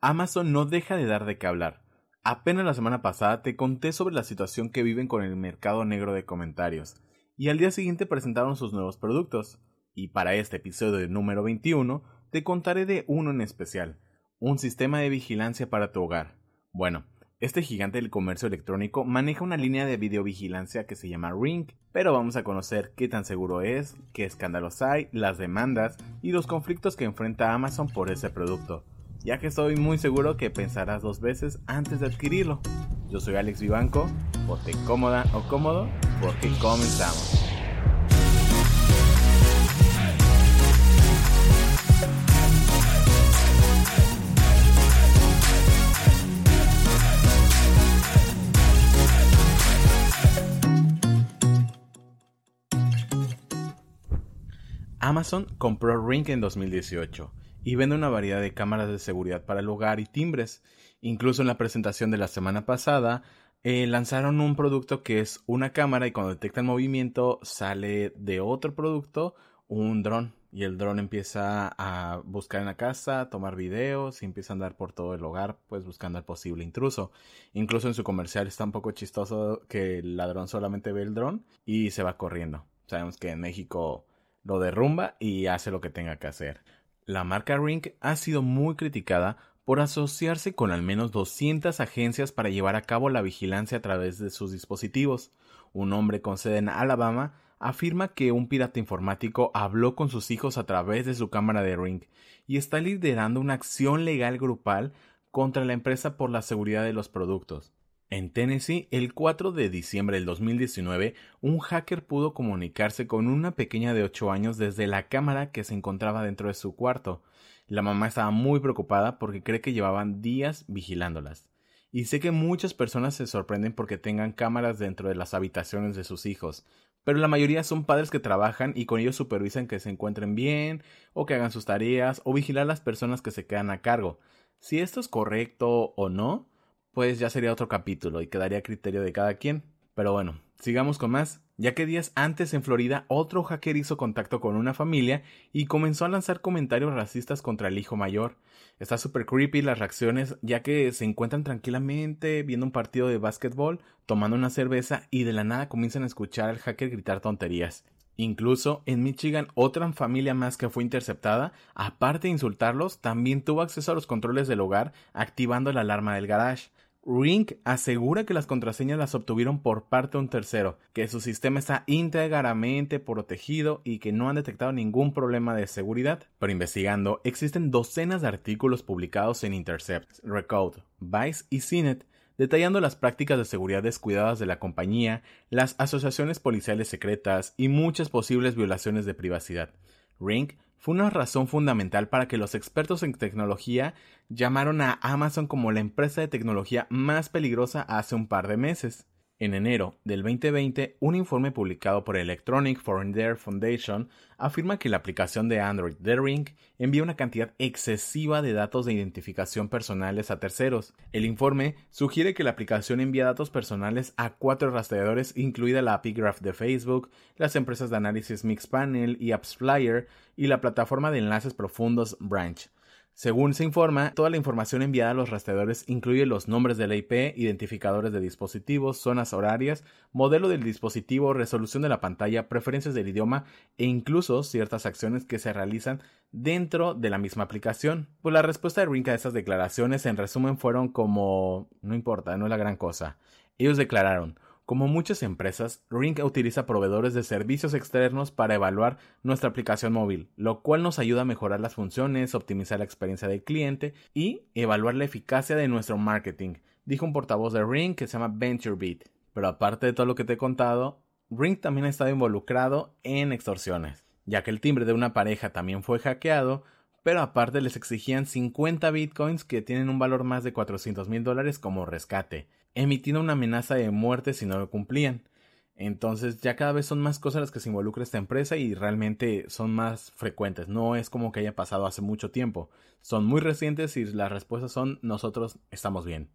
Amazon no deja de dar de qué hablar. Apenas la semana pasada te conté sobre la situación que viven con el mercado negro de comentarios, y al día siguiente presentaron sus nuevos productos. Y para este episodio número 21 te contaré de uno en especial, un sistema de vigilancia para tu hogar. Bueno, este gigante del comercio electrónico maneja una línea de videovigilancia que se llama Ring, pero vamos a conocer qué tan seguro es, qué escándalos hay, las demandas y los conflictos que enfrenta Amazon por ese producto ya que estoy muy seguro que pensarás dos veces antes de adquirirlo. Yo soy Alex Vivanco, ponte cómoda o cómodo porque comenzamos. Amazon compró Ring en 2018 y vende una variedad de cámaras de seguridad para el hogar y timbres. Incluso en la presentación de la semana pasada eh, lanzaron un producto que es una cámara y cuando detecta el movimiento sale de otro producto un dron y el dron empieza a buscar en la casa, a tomar videos y empieza a andar por todo el hogar pues buscando al posible intruso. Incluso en su comercial está un poco chistoso que el ladrón solamente ve el dron y se va corriendo. Sabemos que en México lo derrumba y hace lo que tenga que hacer. La marca Ring ha sido muy criticada por asociarse con al menos 200 agencias para llevar a cabo la vigilancia a través de sus dispositivos. Un hombre con sede en Alabama afirma que un pirata informático habló con sus hijos a través de su cámara de Ring y está liderando una acción legal grupal contra la empresa por la seguridad de los productos. En Tennessee, el 4 de diciembre del 2019, un hacker pudo comunicarse con una pequeña de 8 años desde la cámara que se encontraba dentro de su cuarto. La mamá estaba muy preocupada porque cree que llevaban días vigilándolas. Y sé que muchas personas se sorprenden porque tengan cámaras dentro de las habitaciones de sus hijos, pero la mayoría son padres que trabajan y con ellos supervisan que se encuentren bien, o que hagan sus tareas, o vigilar a las personas que se quedan a cargo. Si esto es correcto o no, pues ya sería otro capítulo y quedaría a criterio de cada quien. Pero bueno, sigamos con más, ya que días antes en Florida otro hacker hizo contacto con una familia y comenzó a lanzar comentarios racistas contra el hijo mayor. Está súper creepy las reacciones, ya que se encuentran tranquilamente viendo un partido de básquetbol, tomando una cerveza y de la nada comienzan a escuchar al hacker gritar tonterías. Incluso en Michigan, otra familia más que fue interceptada, aparte de insultarlos, también tuvo acceso a los controles del hogar, activando la alarma del garage. Ring asegura que las contraseñas las obtuvieron por parte de un tercero, que su sistema está íntegramente protegido y que no han detectado ningún problema de seguridad. Pero investigando, existen docenas de artículos publicados en Intercept, Recode, Vice y CNET detallando las prácticas de seguridad descuidadas de la compañía, las asociaciones policiales secretas y muchas posibles violaciones de privacidad. Ring fue una razón fundamental para que los expertos en tecnología llamaron a Amazon como la empresa de tecnología más peligrosa hace un par de meses. En enero del 2020, un informe publicado por Electronic Dare Foundation afirma que la aplicación de Android The Ring envía una cantidad excesiva de datos de identificación personales a terceros. El informe sugiere que la aplicación envía datos personales a cuatro rastreadores, incluida la API Graph de Facebook, las empresas de análisis Mixpanel y AppsFlyer y la plataforma de enlaces profundos Branch. Según se informa, toda la información enviada a los rastreadores incluye los nombres de la IP, identificadores de dispositivos, zonas horarias, modelo del dispositivo, resolución de la pantalla, preferencias del idioma e incluso ciertas acciones que se realizan dentro de la misma aplicación. Pues la respuesta de Ring a esas declaraciones en resumen fueron como no importa, no es la gran cosa. Ellos declararon como muchas empresas, Ring utiliza proveedores de servicios externos para evaluar nuestra aplicación móvil, lo cual nos ayuda a mejorar las funciones, optimizar la experiencia del cliente y evaluar la eficacia de nuestro marketing, dijo un portavoz de Ring que se llama VentureBeat. Pero aparte de todo lo que te he contado, Ring también ha estado involucrado en extorsiones, ya que el timbre de una pareja también fue hackeado, pero aparte les exigían 50 bitcoins que tienen un valor más de 400 mil dólares como rescate emitiendo una amenaza de muerte si no lo cumplían. Entonces ya cada vez son más cosas las que se involucra esta empresa y realmente son más frecuentes. No es como que haya pasado hace mucho tiempo. Son muy recientes y las respuestas son nosotros estamos bien.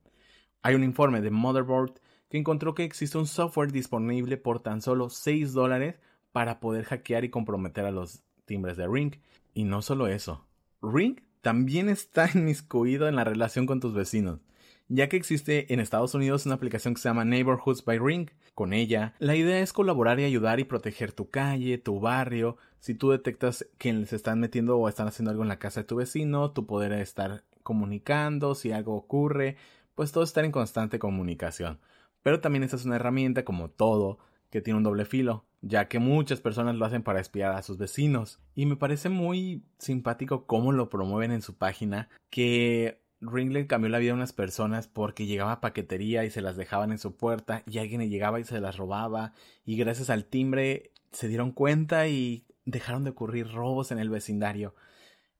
Hay un informe de Motherboard que encontró que existe un software disponible por tan solo 6 dólares para poder hackear y comprometer a los timbres de Ring. Y no solo eso. Ring también está inmiscuido en la relación con tus vecinos ya que existe en Estados Unidos una aplicación que se llama Neighborhoods by Ring. Con ella, la idea es colaborar y ayudar y proteger tu calle, tu barrio. Si tú detectas que se están metiendo o están haciendo algo en la casa de tu vecino, tú poder estar comunicando, si algo ocurre, pues todo estar en constante comunicación. Pero también esta es una herramienta, como todo, que tiene un doble filo, ya que muchas personas lo hacen para espiar a sus vecinos. Y me parece muy simpático cómo lo promueven en su página, que Ringlet cambió la vida de unas personas porque llegaba a paquetería y se las dejaban en su puerta y alguien llegaba y se las robaba y gracias al timbre se dieron cuenta y dejaron de ocurrir robos en el vecindario.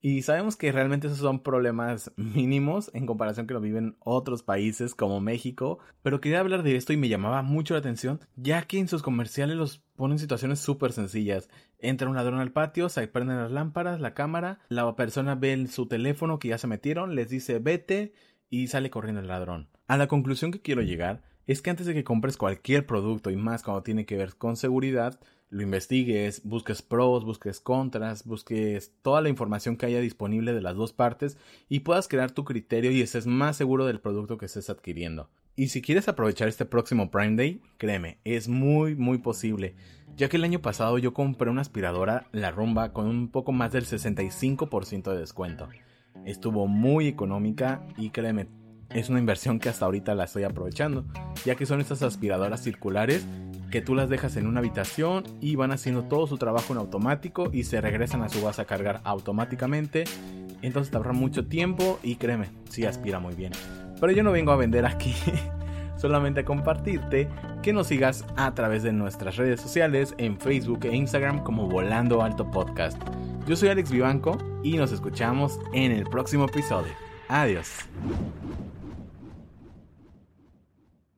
Y sabemos que realmente esos son problemas mínimos en comparación que lo viven otros países como México, pero quería hablar de esto y me llamaba mucho la atención, ya que en sus comerciales los ponen situaciones súper sencillas. Entra un ladrón al patio, se prenden las lámparas, la cámara, la persona ve su teléfono que ya se metieron, les dice vete y sale corriendo el ladrón. A la conclusión que quiero llegar es que antes de que compres cualquier producto y más cuando tiene que ver con seguridad, lo investigues, busques pros, busques contras, busques toda la información que haya disponible de las dos partes y puedas crear tu criterio y estés más seguro del producto que estés adquiriendo. Y si quieres aprovechar este próximo Prime Day, créeme, es muy muy posible, ya que el año pasado yo compré una aspiradora, la Rumba, con un poco más del 65% de descuento. Estuvo muy económica y créeme, es una inversión que hasta ahorita la estoy aprovechando, ya que son estas aspiradoras circulares que tú las dejas en una habitación y van haciendo todo su trabajo en automático y se regresan a su base a cargar automáticamente. Entonces te ahorra mucho tiempo y créeme, sí aspira muy bien. Pero yo no vengo a vender aquí, solamente a compartirte que nos sigas a través de nuestras redes sociales en Facebook e Instagram como Volando Alto Podcast. Yo soy Alex Vivanco y nos escuchamos en el próximo episodio. Adiós.